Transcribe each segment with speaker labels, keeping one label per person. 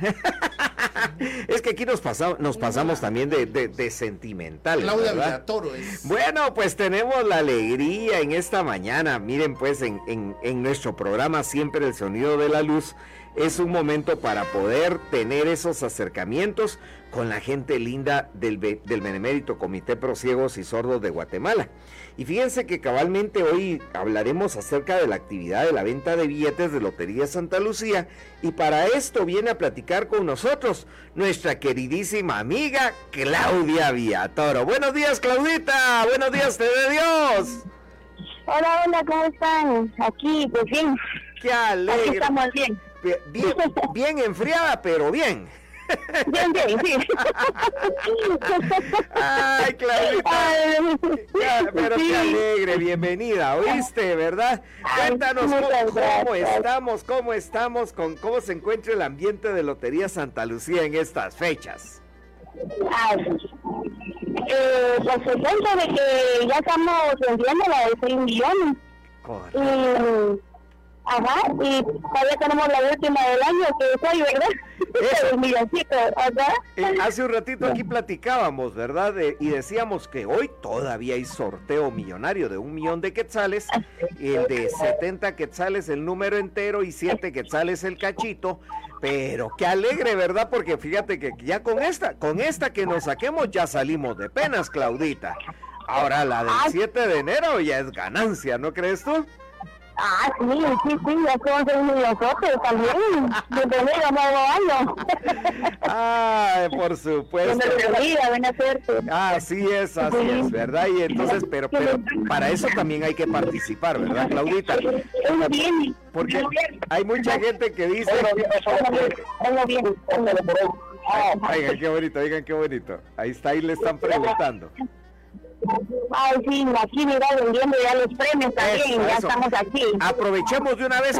Speaker 1: es que aquí nos, pasamos, nos pasamos también de, de, sentimental.
Speaker 2: Claudia Villatoro es.
Speaker 1: Bueno, pues tenemos la alegría en esta mañana. Miren, pues en, en, en nuestro programa Siempre el Sonido de la Luz es un momento para poder tener esos acercamientos con la gente linda del, del Benemérito Comité Pro Ciegos y Sordos de Guatemala. Y fíjense que cabalmente hoy hablaremos acerca de la actividad de la venta de billetes de Lotería Santa Lucía y para esto viene a platicar con nosotros nuestra queridísima amiga Claudia Villatoro. Buenos días Claudita, buenos días te de Dios.
Speaker 3: Hola, hola, ¿cómo están? Aquí, pues bien.
Speaker 1: Qué alegre.
Speaker 3: Aquí estamos bien.
Speaker 1: Bien, bien, enfriada, pero bien.
Speaker 3: Bien, bien, sí.
Speaker 1: Ay, Claudita. pero qué alegre, bienvenida, ¿oíste, verdad? Cuéntanos cómo, estamos, cómo estamos, con cómo se encuentra el ambiente de Lotería Santa Lucía en estas fechas.
Speaker 3: Ay, eh, pues se cuenta de que ya estamos vendiendo la de 6 millones. Correcto. Ajá, y todavía tenemos la última del año, que es hoy, ¿verdad?
Speaker 1: Eh, hace un ratito aquí platicábamos, ¿verdad? y decíamos que hoy todavía hay sorteo millonario de un millón de quetzales, el de 70 quetzales el número entero y 7 quetzales el cachito, pero qué alegre, ¿verdad? Porque fíjate que ya con esta, con esta que nos saquemos ya salimos de penas, Claudita. Ahora la del 7 de enero ya es ganancia, ¿no crees tú?
Speaker 3: Ah, sí, sí, sí, ya somos nosotros también. Bienvenido a nuevo año.
Speaker 1: Ay, por supuesto.
Speaker 3: buena suerte.
Speaker 1: Así es, así es, ¿verdad? Y entonces, pero, pero para eso también hay que participar, ¿verdad, Claudita? Porque hay mucha gente que dice...
Speaker 3: bien,
Speaker 1: Oigan, qué bonito, oigan, qué bonito. Ahí está, ahí le están preguntando.
Speaker 3: Ay, sí, aquí mira vendiendo ya los premios también, ya estamos aquí.
Speaker 1: Aprovechemos de una vez.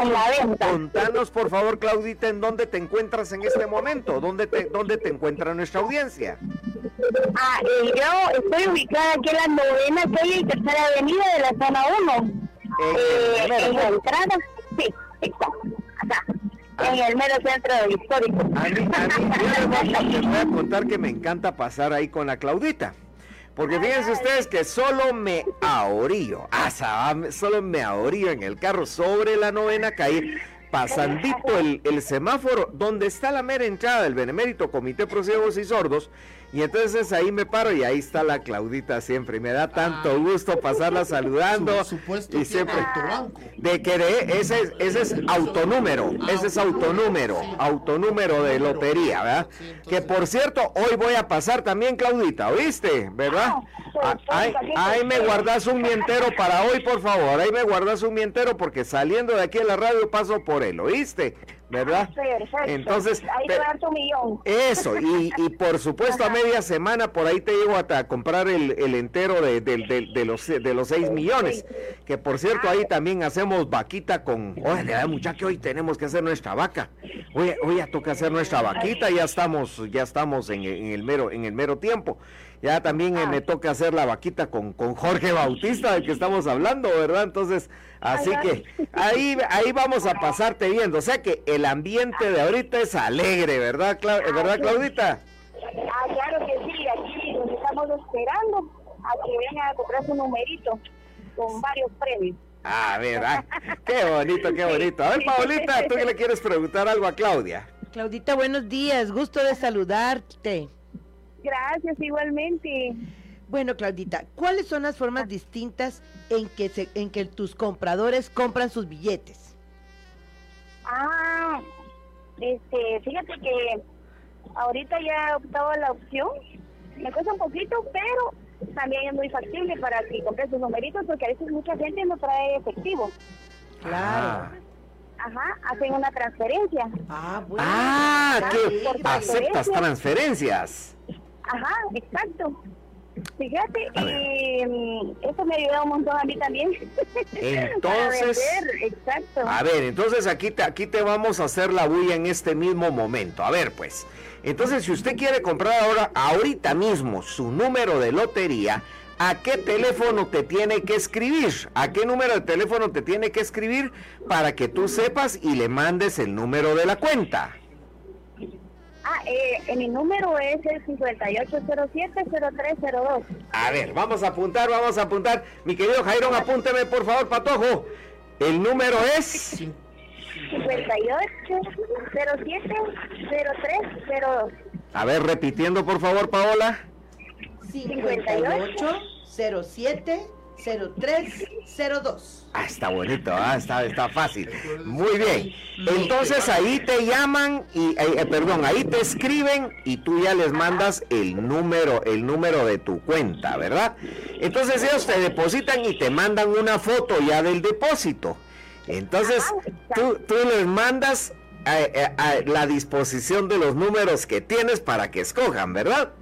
Speaker 1: Contanos, por favor, Claudita, en dónde te encuentras en este momento, dónde te, dónde te encuentra nuestra audiencia.
Speaker 3: Ah, eh, yo estoy ubicada aquí en la novena calle y tercera avenida de la zona 1. Eh, en la entrada, sí, exacto, acá. Ah. En el mero centro histórico. A mí,
Speaker 1: a mí, les voy a contar que me encanta pasar ahí con la Claudita. Porque fíjense ustedes que solo me ahorío, solo me ahorío en el carro sobre la novena calle, pasandito el, semáforo donde está la mera entrada del Benemérito Comité Pro Ciegos y Sordos, y entonces ahí me paro y ahí está la Claudita siempre. Y me da tanto ah. gusto pasarla saludando.
Speaker 2: supuesto, y siempre.
Speaker 1: De que de, ese, ese es autonúmero. Ese es autonúmero. Autonúmero de lotería, ¿verdad? que por cierto, hoy voy a pasar también, Claudita, ¿oíste? ¿Verdad? Ah, ahí, ahí me guardas un mientero para hoy, por favor. Ahí me guardas un mientero porque saliendo de aquí en la radio paso por él, ¿oíste? ¿Verdad?
Speaker 3: Perfecto.
Speaker 1: Entonces,
Speaker 3: ahí te tu millón.
Speaker 1: Eso, y, y por supuesto a media semana por ahí te llevo hasta a comprar el, el entero de, de, de, los de los 6 millones, que por cierto ahí también hacemos vaquita con, oye, muchacho, hoy tenemos que hacer nuestra vaca. Hoy, hoy ya toca hacer nuestra vaquita, ya estamos, ya estamos en, en el mero, en el mero tiempo. Ya también eh, me toca hacer la vaquita con, con Jorge Bautista, del que estamos hablando, ¿verdad? Entonces, así que ahí, ahí vamos a pasarte viendo. O sea que el ambiente de ahorita es alegre, ¿verdad, ¿verdad Claudita?
Speaker 3: Ah, claro que sí, aquí nos estamos esperando a que vengan a comprar su numerito con varios premios.
Speaker 1: Ah, verdad. Qué bonito, qué bonito. A ver, Paulita, ¿tú qué le quieres preguntar algo a Claudia?
Speaker 4: Claudita, buenos días. Gusto de saludarte.
Speaker 3: Gracias, igualmente.
Speaker 4: Bueno, Claudita, ¿cuáles son las formas distintas en que, se, en que tus compradores compran sus billetes?
Speaker 3: Ah, este, fíjate que ahorita ya he optado la opción. Me cuesta un poquito, pero también es muy factible para que compres sus numeritos, porque a veces mucha gente no trae efectivo.
Speaker 4: Claro.
Speaker 3: Ajá, hacen una transferencia.
Speaker 4: Ah, bueno.
Speaker 1: Ah, ¿qué? aceptas transferencias.
Speaker 3: Ajá, exacto. Fíjate, eh, eso me ha ayudado un montón a mí también.
Speaker 1: Entonces,
Speaker 3: exacto.
Speaker 1: A ver, entonces aquí te, aquí te vamos a hacer la bulla en este mismo momento. A ver, pues. Entonces, si usted quiere comprar ahora, ahorita mismo, su número de lotería, ¿a qué teléfono te tiene que escribir? ¿A qué número de teléfono te tiene que escribir para que tú sepas y le mandes el número de la cuenta?
Speaker 3: Ah, eh, mi número es el 5807-0302.
Speaker 1: A ver, vamos a apuntar, vamos a apuntar. Mi querido Jairón, apúnteme por favor, Patojo. El número es...
Speaker 3: 5807-0302.
Speaker 1: A ver, repitiendo por favor, Paola.
Speaker 4: 5807 0302.
Speaker 1: Ah, está bonito, ah, está, está fácil. Muy bien. Entonces ahí te llaman y, eh, eh, perdón, ahí te escriben y tú ya les mandas el número, el número de tu cuenta, ¿verdad? Entonces ellos te depositan y te mandan una foto ya del depósito. Entonces tú, tú les mandas eh, la disposición de los números que tienes para que escojan, ¿verdad?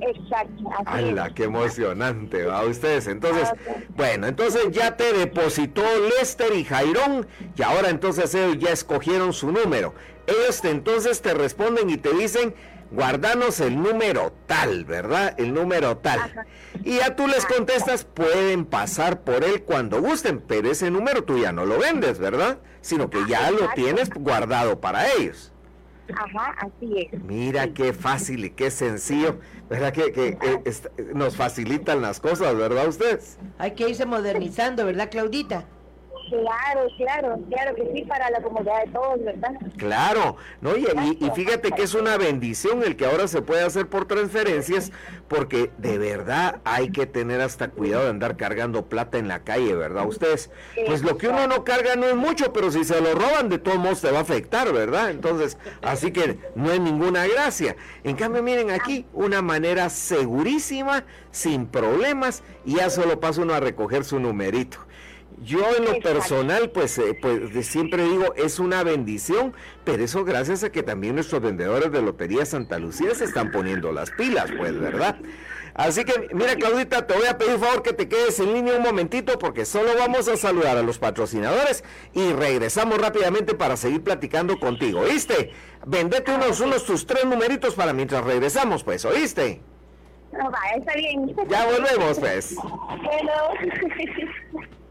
Speaker 3: Exacto.
Speaker 1: ¡Hala, qué emocionante! ¿va ustedes? Entonces, bueno, entonces ya te depositó Lester y Jairón y ahora entonces ellos ya escogieron su número. Ellos entonces te responden y te dicen, guardanos el número tal, ¿verdad? El número tal. Y ya tú les contestas, pueden pasar por él cuando gusten, pero ese número tú ya no lo vendes, ¿verdad? Sino que ya lo tienes guardado para ellos.
Speaker 3: Ajá, así es.
Speaker 1: Mira qué fácil y qué sencillo. ¿Verdad que, que, nos facilitan las cosas, verdad ustedes?
Speaker 4: Hay que irse modernizando, ¿verdad, Claudita?
Speaker 3: Claro, claro, claro que sí, para la comodidad de todos, ¿verdad?
Speaker 1: Claro, ¿no? Y, y, fíjate que es una bendición el que ahora se puede hacer por transferencias, porque de verdad hay que tener hasta cuidado de andar cargando plata en la calle, ¿verdad? Ustedes, pues lo que uno no carga no es mucho, pero si se lo roban, de todos modos te va a afectar, ¿verdad? Entonces, así que no hay ninguna gracia. En cambio, miren aquí, una manera segurísima, sin problemas, y ya solo pasa uno a recoger su numerito. Yo en lo personal, pues, eh, pues siempre digo, es una bendición, pero eso gracias a que también nuestros vendedores de Lotería Santa Lucía se están poniendo las pilas, pues, ¿verdad? Así que, mira, Claudita, te voy a pedir favor que te quedes en línea un momentito porque solo vamos a saludar a los patrocinadores y regresamos rápidamente para seguir platicando contigo, ¿oíste? Vendete unos, unos tus tres numeritos para mientras regresamos, pues, ¿oíste?
Speaker 3: No, va, está bien.
Speaker 1: Ya volvemos, pues.
Speaker 3: Bueno.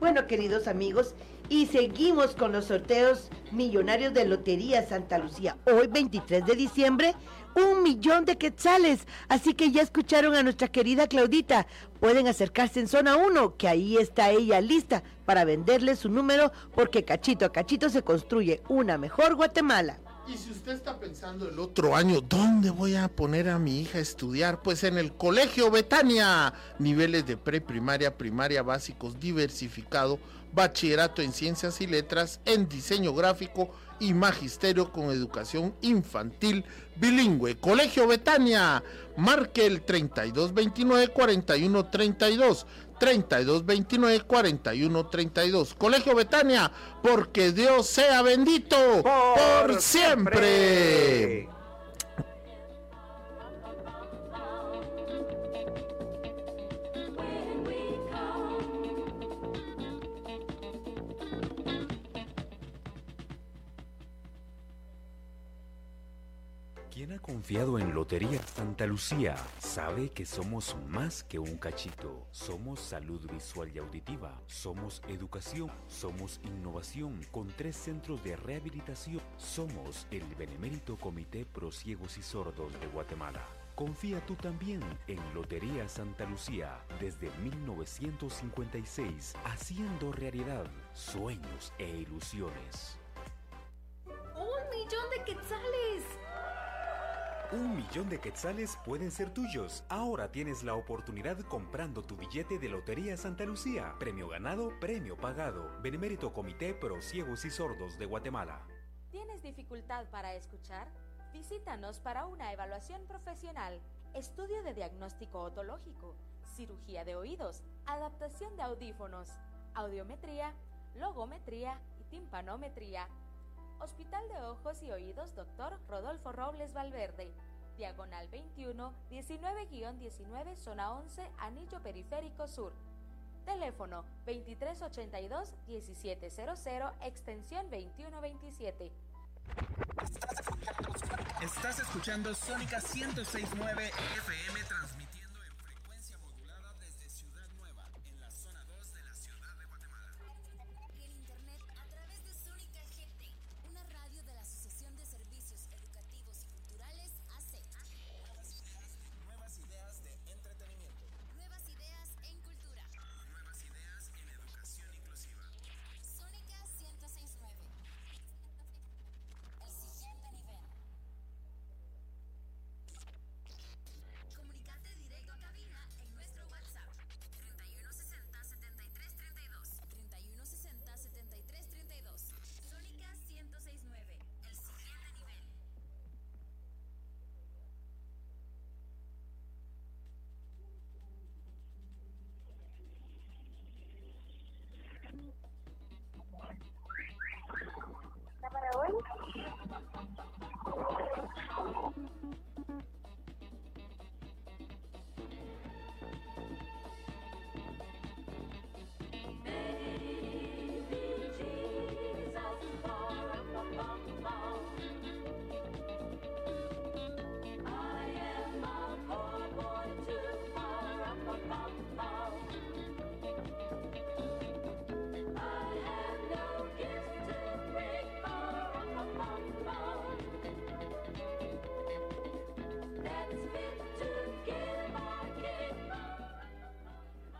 Speaker 4: Bueno, queridos amigos, y seguimos con los sorteos millonarios de Lotería Santa Lucía. Hoy, 23 de diciembre, un millón de quetzales. Así que ya escucharon a nuestra querida Claudita. Pueden acercarse en zona 1, que ahí está ella lista para venderle su número, porque cachito a cachito se construye una mejor Guatemala.
Speaker 2: Y si usted está pensando el otro año, ¿dónde voy a poner a mi hija a estudiar? Pues en el Colegio Betania. Niveles de preprimaria, primaria básicos diversificado, bachillerato en ciencias y letras, en diseño gráfico y magisterio con educación infantil bilingüe. Colegio Betania. Marque el 3229 4132 3229 4132. Colegio Betania, porque Dios sea bendito por, siempre.
Speaker 5: Confiado en Lotería Santa Lucía sabe que somos más que un cachito. Somos salud visual y auditiva, somos educación, somos innovación con tres centros de rehabilitación. Somos el Benemérito Comité Pro Ciegos y Sordos de Guatemala. Confía tú también en Lotería Santa Lucía desde 1956, haciendo realidad sueños e ilusiones.
Speaker 6: ¡Un millón de quetzales!
Speaker 5: Un millón de quetzales pueden ser tuyos. Ahora tienes la oportunidad comprando tu billete de Lotería Santa Lucía. Premio ganado, premio pagado. Benemérito Comité Pro Ciegos y Sordos de Guatemala.
Speaker 6: ¿Tienes dificultad para escuchar? Visítanos para una evaluación profesional, estudio de diagnóstico otológico, cirugía de oídos, adaptación de audífonos, audiometría, logometría y timpanometría Hospital de Ojos y Oídos Dr. Rodolfo Robles Valverde. Diagonal 21, 19-19, zona 11, Anillo Periférico Sur. Teléfono 2382-1700, extensión 2127.
Speaker 7: Estás escuchando Sónica 1069 FM transmitiendo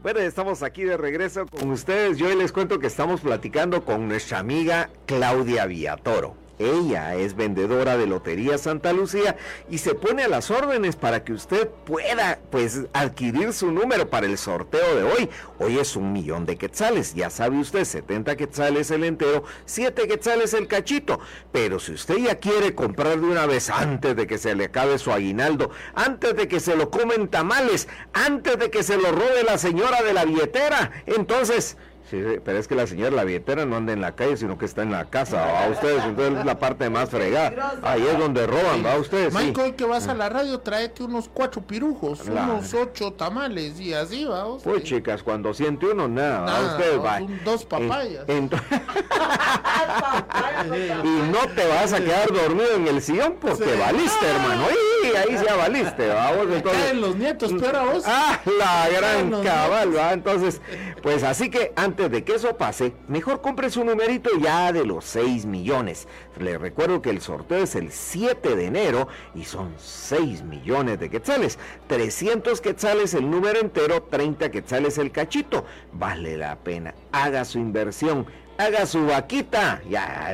Speaker 1: Bueno, estamos aquí de regreso con ustedes. Yo hoy les cuento que estamos platicando con nuestra amiga Claudia Villatoro. Ella es vendedora de Lotería Santa Lucía y se pone a las órdenes para que usted pueda pues adquirir su número para el sorteo de hoy. Hoy es un millón de quetzales, ya sabe usted, 70 quetzales el entero, 7 quetzales el cachito. Pero si usted ya quiere comprar de una vez antes de que se le acabe su aguinaldo, antes de que se lo comen tamales, antes de que se lo robe la señora de la billetera, entonces Sí, pero es que la señora, la billetera, no anda en la calle, sino que está en la casa. A ustedes, entonces es la parte más fregada. Ahí es donde roban, va ustedes.
Speaker 2: Michael, que vas a la radio, tráete unos cuatro pirujos, unos ocho tamales y así va. Usted.
Speaker 1: Pues chicas, cuando siente uno, nada, nada ustedes va.
Speaker 2: Dos papayas.
Speaker 1: y no te vas a quedar dormido en el sillón porque valiste, hermano. Y ahí ya valiste, vamos.
Speaker 2: Entonces, caen los nietos, pero vos.
Speaker 1: Ah, la gran cabal, va. Entonces, pues así que antes de que eso pase, mejor compre su numerito ya de los 6 millones. Le recuerdo que el sorteo es el 7 de enero y son 6 millones de quetzales. 300 quetzales el número entero, 30 quetzales el cachito. Vale la pena. Haga su inversión haga su vaquita. Ya.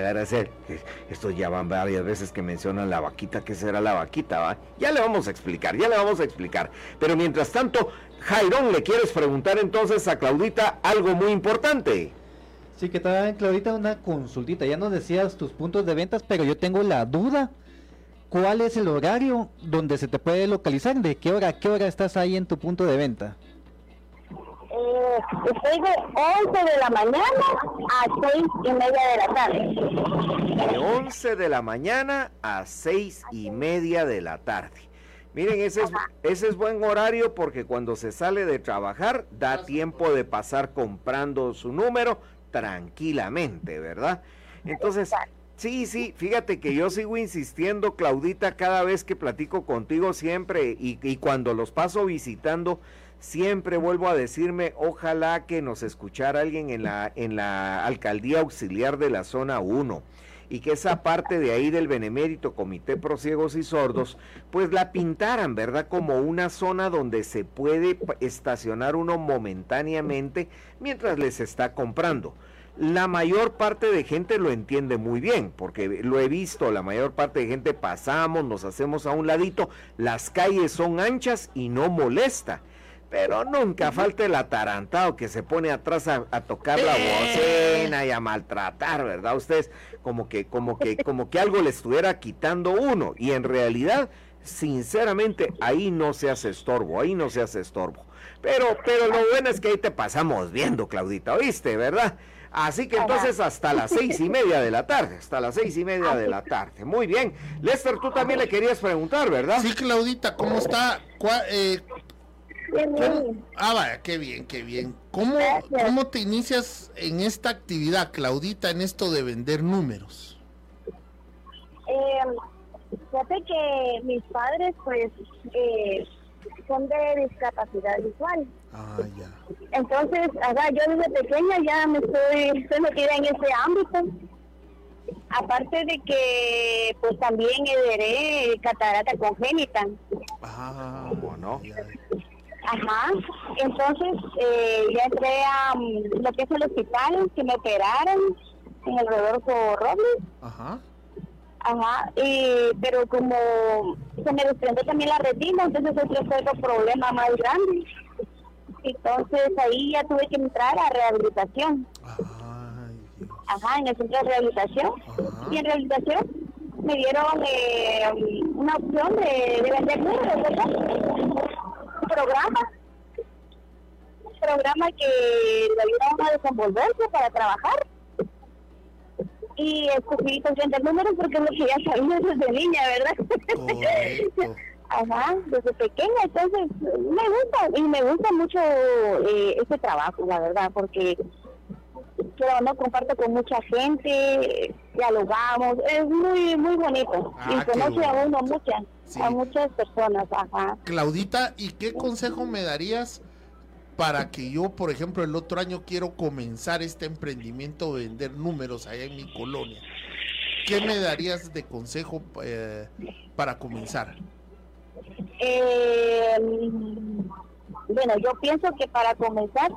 Speaker 1: Esto ya van varias veces que mencionan la vaquita. ¿Qué será la vaquita? Va? Ya le vamos a explicar, ya le vamos a explicar. Pero mientras tanto, Jairón, ¿le quieres preguntar entonces a Claudita algo muy importante?
Speaker 8: Sí, que tal, Claudita, una consultita. Ya nos decías tus puntos de ventas, pero yo tengo la duda. ¿Cuál es el horario donde se te puede localizar? ¿De qué hora qué hora estás ahí en tu punto de venta?
Speaker 3: Eh, estoy de 11 de la mañana a 6 y media de la tarde.
Speaker 1: De 11 de la mañana a 6 y media de la tarde. Miren, ese es, ese es buen horario porque cuando se sale de trabajar da tiempo de pasar comprando su número tranquilamente, ¿verdad? Entonces, sí, sí, fíjate que yo sigo insistiendo, Claudita, cada vez que platico contigo siempre y, y cuando los paso visitando, siempre vuelvo a decirme, ojalá que nos escuchara alguien en la, en la alcaldía auxiliar de la zona 1 y que esa parte de ahí del Benemérito Comité Pro Ciegos y Sordos, pues la pintaran, ¿verdad? Como una zona donde se puede estacionar uno momentáneamente mientras les está comprando. La mayor parte de gente lo entiende muy bien, porque lo he visto, la mayor parte de gente pasamos, nos hacemos a un ladito, las calles son anchas y no molesta pero nunca falta el atarantado que se pone atrás a, tocar la bocina y a maltratar, ¿verdad? Ustedes como que, como que, como que algo le estuviera quitando uno. Y en realidad, sinceramente, ahí no se hace estorbo, ahí no se hace estorbo. Pero, pero lo bueno es que ahí te pasamos viendo, Claudita, ¿oíste, verdad? Así que entonces hasta las seis y media de la tarde, hasta las seis y media de la tarde. Muy bien. Lester, tú también le querías preguntar, ¿verdad?
Speaker 2: Sí, Claudita, ¿cómo está? Eh, Ah, vaya, qué bien, qué bien. ¿Cómo, ¿Cómo te inicias en esta actividad, Claudita, en esto de vender números?
Speaker 3: Eh, fíjate que mis padres, pues, eh, son de discapacidad visual.
Speaker 2: Ah, ya.
Speaker 3: Entonces, yo desde pequeña ya me estoy, estoy metida en ese ámbito. Aparte de que, pues, también heredé catarata congénita.
Speaker 1: Ah, bueno.
Speaker 3: Ajá, entonces eh, ya entré a mm, lo que es el hospital, que me operaron en el Rodolfo Robles.
Speaker 2: Ajá.
Speaker 3: Ajá, y, pero como se me desprendió también la retina, entonces ese fue otro problema más grande. Entonces ahí ya tuve que entrar a rehabilitación. Ajá, en el centro de rehabilitación. Y en rehabilitación me dieron eh, una opción de, de vender números, ¿verdad? Programa, programa que le ayuda a desenvolverse para trabajar. y escogí pues vender números porque es lo que ya sabía desde niña, ¿verdad? Ajá, desde pequeña, entonces me gusta y me gusta mucho eh, este trabajo, la verdad, porque yo no comparto con mucha gente, dialogamos, es muy muy bonito
Speaker 2: Ah,
Speaker 3: y
Speaker 2: qué
Speaker 3: conoce a uno muchas,
Speaker 2: Sí.
Speaker 3: a muchas personas, ajá.
Speaker 2: Claudita, ¿y qué consejo me darías para que yo, por ejemplo, el otro año quiero comenzar este emprendimiento de vender números allá en mi colonia? ¿Qué me darías de consejo eh, para comenzar?
Speaker 3: Eh, bueno, yo pienso que para comenzar,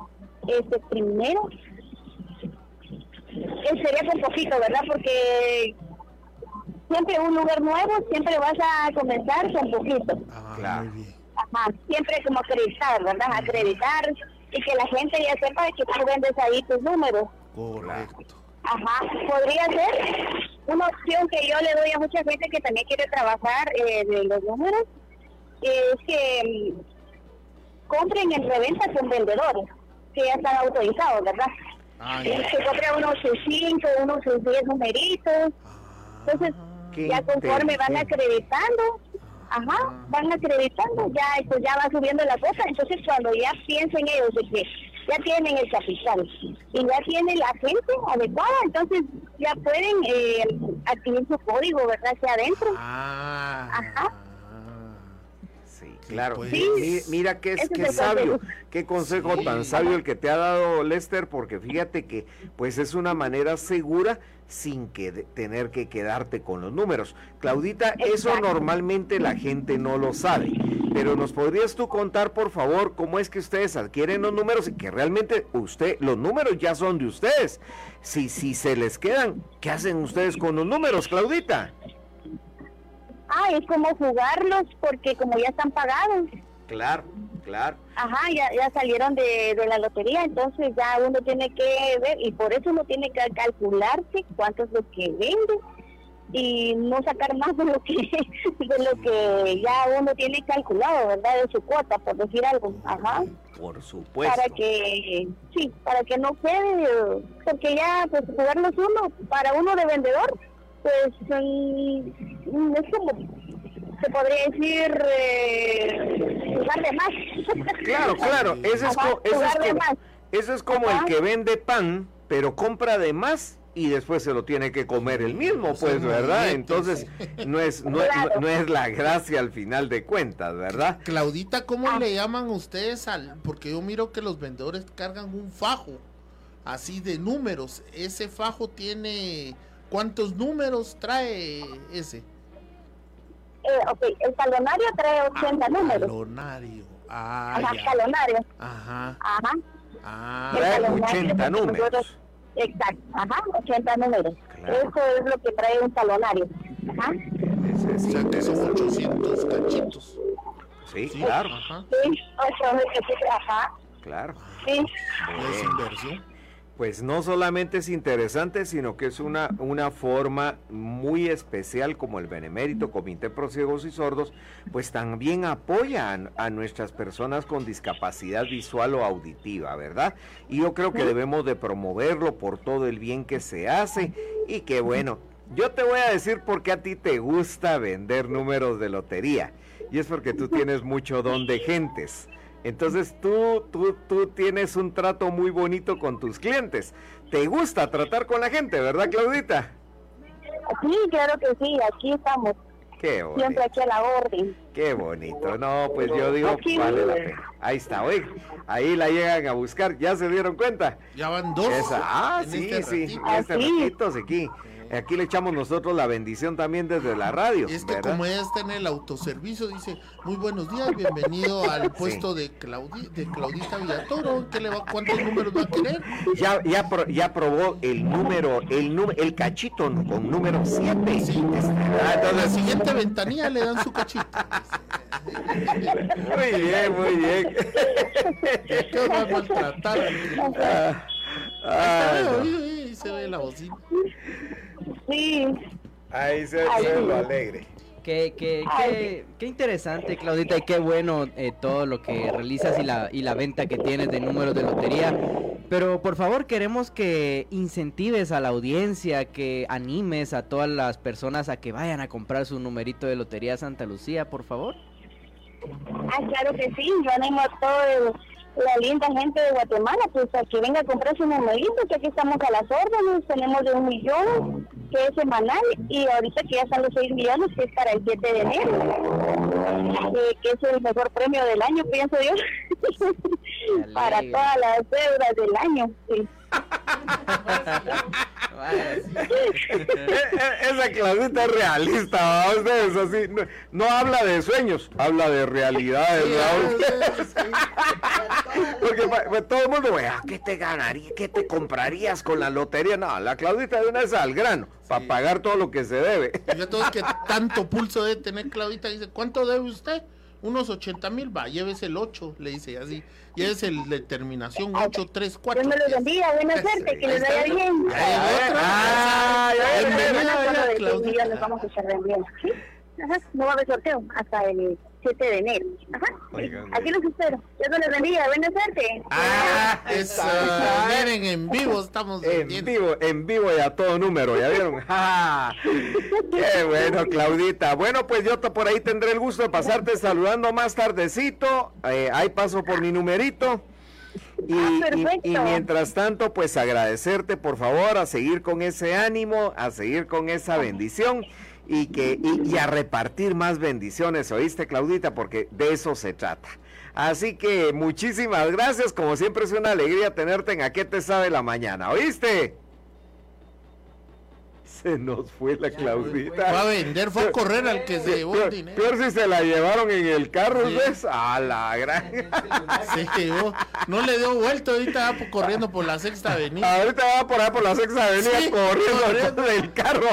Speaker 3: este primero eh, sería con poquito, ¿verdad? Porque siempre un lugar nuevo, siempre vas a comenzar con poquito.
Speaker 2: Ah,
Speaker 1: Claro.
Speaker 3: Ajá, siempre como acreditar, ¿verdad? Acreditar y que la gente ya sepa que tú vendes ahí tus números.
Speaker 2: Correcto.
Speaker 3: Ajá, podría ser una opción que yo le doy a mucha gente que también quiere trabajar eh, de los números, es que mm, compren en reventa con vendedores que ya están autorizados, ¿verdad?
Speaker 2: Ah,
Speaker 3: Y
Speaker 2: ya.
Speaker 3: se compra unos sus cinco, unos sus diez numeritos, entonces
Speaker 1: Qué
Speaker 3: ya conforme van acreditando, ajá, van acreditando, ya pues ya va subiendo la cosa, entonces cuando ya piensen ellos de que ya tienen el capital y ya tienen la gente adecuada, entonces ya pueden eh, adquirir su código, ¿verdad? Hacia adentro.
Speaker 2: Ah.
Speaker 3: Ajá.
Speaker 1: Claro.
Speaker 2: pues.
Speaker 1: Mi- Mira qué, qué
Speaker 3: es el
Speaker 1: sabio, qué consejo
Speaker 2: Sí.
Speaker 1: tan sabio el que te ha dado Lester, porque fíjate que pues es una manera segura sin que de- tener que quedarte con los números. Claudita, eso normalmente la gente no lo sabe, pero nos podrías tú contar por favor cómo es que ustedes adquieren los números y que realmente usted los números ya son de ustedes. Si si se les quedan, ¿qué hacen ustedes con los números, Claudita?
Speaker 3: Ah, es como jugarlos porque como ya están pagados,
Speaker 1: Claro, claro.
Speaker 3: Ajá, ya, ya salieron de, de la lotería, entonces ya uno tiene que ver, y por eso uno tiene que calcularse cuánto es lo que vende y no sacar más de lo que de lo que ya uno tiene calculado, ¿verdad? De su cuota, por decir algo. Ajá.
Speaker 1: Por supuesto.
Speaker 3: Para que, sí, para que no quede, porque ya, pues, jugarlos uno, para uno de vendedor, pues, mm, es como, se podría decir, eh, jugar de más.
Speaker 1: Claro, claro, ese es, co- ese es como,
Speaker 3: más.
Speaker 1: ese es como el que vende pan, pero compra de más y después se lo tiene que comer el mismo, pues,
Speaker 2: Son
Speaker 1: ¿verdad? Entonces, no es, no, no es la gracia al final de cuentas, ¿verdad?
Speaker 2: Claudita, ¿cómo
Speaker 3: Ah.
Speaker 2: le llaman ustedes al...? Porque yo miro que los vendedores cargan un fajo, así de números. Ese fajo tiene... ¿Cuántos números trae ese?
Speaker 3: Eh, ok, el talonario trae 80 números.
Speaker 2: Talonario. Ah,
Speaker 3: Ajá,
Speaker 2: ya.
Speaker 3: talonario.
Speaker 2: Ajá.
Speaker 3: Ajá.
Speaker 2: Ah,
Speaker 1: Trae
Speaker 3: talonario
Speaker 1: 80
Speaker 3: es lo que
Speaker 1: números.
Speaker 3: Exacto, ajá, 80 números.
Speaker 1: Claro.
Speaker 3: Eso es lo que trae un talonario. Ajá.
Speaker 2: O sea que son
Speaker 1: interesante.
Speaker 2: 800 cachitos.
Speaker 1: Sí,
Speaker 2: Sí,
Speaker 1: claro,
Speaker 2: Ajá.
Speaker 3: Sí, ocho veces, ajá.
Speaker 1: claro.
Speaker 3: Sí.
Speaker 2: Es inversión.
Speaker 1: Pues no solamente es interesante, sino que es una, una forma muy especial como el Benemérito Comité Pro Ciegos y Sordos, pues también apoya a, a nuestras personas con discapacidad visual o auditiva, ¿verdad? Y yo creo que debemos de promoverlo por todo el bien que se hace y que bueno, yo te voy a decir por qué a ti te gusta vender números de lotería. Y es porque tú tienes mucho don de gentes. Entonces tú, tú, tú tienes un trato muy bonito con tus clientes. Te gusta tratar con la gente, ¿verdad, Claudita?
Speaker 3: Sí, claro que sí, aquí estamos,
Speaker 1: Qué bonito,
Speaker 3: siempre aquí a la orden.
Speaker 1: qué bonito. No, pues yo digo,
Speaker 3: Aquí.
Speaker 1: vale la pena. Ahí está, oye, ahí la llegan a buscar, ¿ya se dieron cuenta?
Speaker 2: Ya van dos.
Speaker 1: Esa, ah, sí,
Speaker 2: este
Speaker 1: sí,
Speaker 2: ratito.
Speaker 1: este ratito, sí, aquí. Aquí le echamos nosotros la bendición también desde la radio,
Speaker 2: Es que
Speaker 1: ¿verdad?
Speaker 2: como ella está en el autoservicio, dice, muy buenos días, bienvenido al puesto de, Claudi de Claudita Villatoro, ¿qué le va, ¿cuántos números va a querer?
Speaker 1: Ya, ya, pro- ya probó el número, el, el cachito con número 7.
Speaker 2: Sí.
Speaker 1: Ah,
Speaker 2: A la
Speaker 1: entonces,
Speaker 2: siguiente ventanilla le dan su cachito.
Speaker 1: muy bien, muy bien.
Speaker 2: ¿Qué va a maltratar?
Speaker 1: Ah, ah, no.
Speaker 2: se ve la bocina.
Speaker 3: Sí,
Speaker 1: Ahí se,
Speaker 3: Ay,
Speaker 1: se lo alegre.
Speaker 9: Qué, qué, qué, qué interesante, Claudita, y qué bueno eh, todo lo que realizas y la, y la venta que tienes de números de lotería. Pero por favor queremos que incentives a la audiencia, que animes a todas las personas a que vayan a comprar su numerito de Lotería Santa Lucía, por favor.
Speaker 3: Ah, claro que sí, yo animo a toda la linda gente de Guatemala, pues a que venga a comprar su numerito, que aquí estamos a las órdenes, tenemos de un millón, que es semanal, y ahorita que ya están los 6 millones, que es para el 7 de enero, eh, que es el mejor premio del año, pienso yo, para todas las deudas del año. Sí.
Speaker 1: Eh, eh, Esa Claudita es realista, ustedes así. No, no habla de sueños, habla de realidades. Todo el mundo, "Vea, ¿qué te ganaría? ¿Qué te comprarías con la lotería? No, la Claudita de una vez al grano, para pagar todo lo que se debe.
Speaker 2: Es que tanto pulso debe tener Claudita. Dice, ¿cuánto debe usted? Unos 80 mil, va, llévese el 8, le dice así. Llévese el de terminación 834.
Speaker 3: Dios me bendiga, buena suerte, que les vaya bien.
Speaker 1: Ah, ya, ya, ya, ya.
Speaker 3: Mañana con lo de seis
Speaker 2: Claudita.
Speaker 3: millones vamos a echar bien. ¿sí? Ajá, no va a haber sorteo hasta el 7 de enero. Ajá.
Speaker 1: Oigan,
Speaker 3: Aquí los espero. Dios me los bendiga, buena suerte.
Speaker 1: Ah,
Speaker 2: Eso,
Speaker 1: esa.
Speaker 2: miren, en vivo estamos
Speaker 1: En
Speaker 2: vendiendo.
Speaker 1: vivo, en vivo y a todo número, ¿ya vieron? ¡Ja! Qué bueno, Claudita. Bueno, pues yo por ahí tendré el gusto de pasarte saludando más tardecito. Eh, ahí paso por mi numerito. Y,
Speaker 3: Ah,
Speaker 1: y-
Speaker 3: perfecto.
Speaker 1: y mientras tanto, pues agradecerte por favor a seguir con ese ánimo, a seguir con esa bendición y que y, a repartir más bendiciones, ¿oíste, Claudita? Porque de eso se trata. Así que muchísimas gracias, como siempre es una alegría tenerte en A qué te sabe la mañana, ¿oíste? Se nos fue la Claudita.
Speaker 2: Va a vender, fue a correr al que se llevó el dinero.
Speaker 1: peor si se la llevaron en el carro,
Speaker 2: Sí.
Speaker 1: ¿ves? A la gran.
Speaker 2: Se llevó. No le dio vuelta, ahorita va corriendo por la sexta avenida.
Speaker 1: Ahorita va por ahí por la sexta avenida
Speaker 2: Sí,
Speaker 1: corriendo
Speaker 2: corriendo.
Speaker 1: del carro.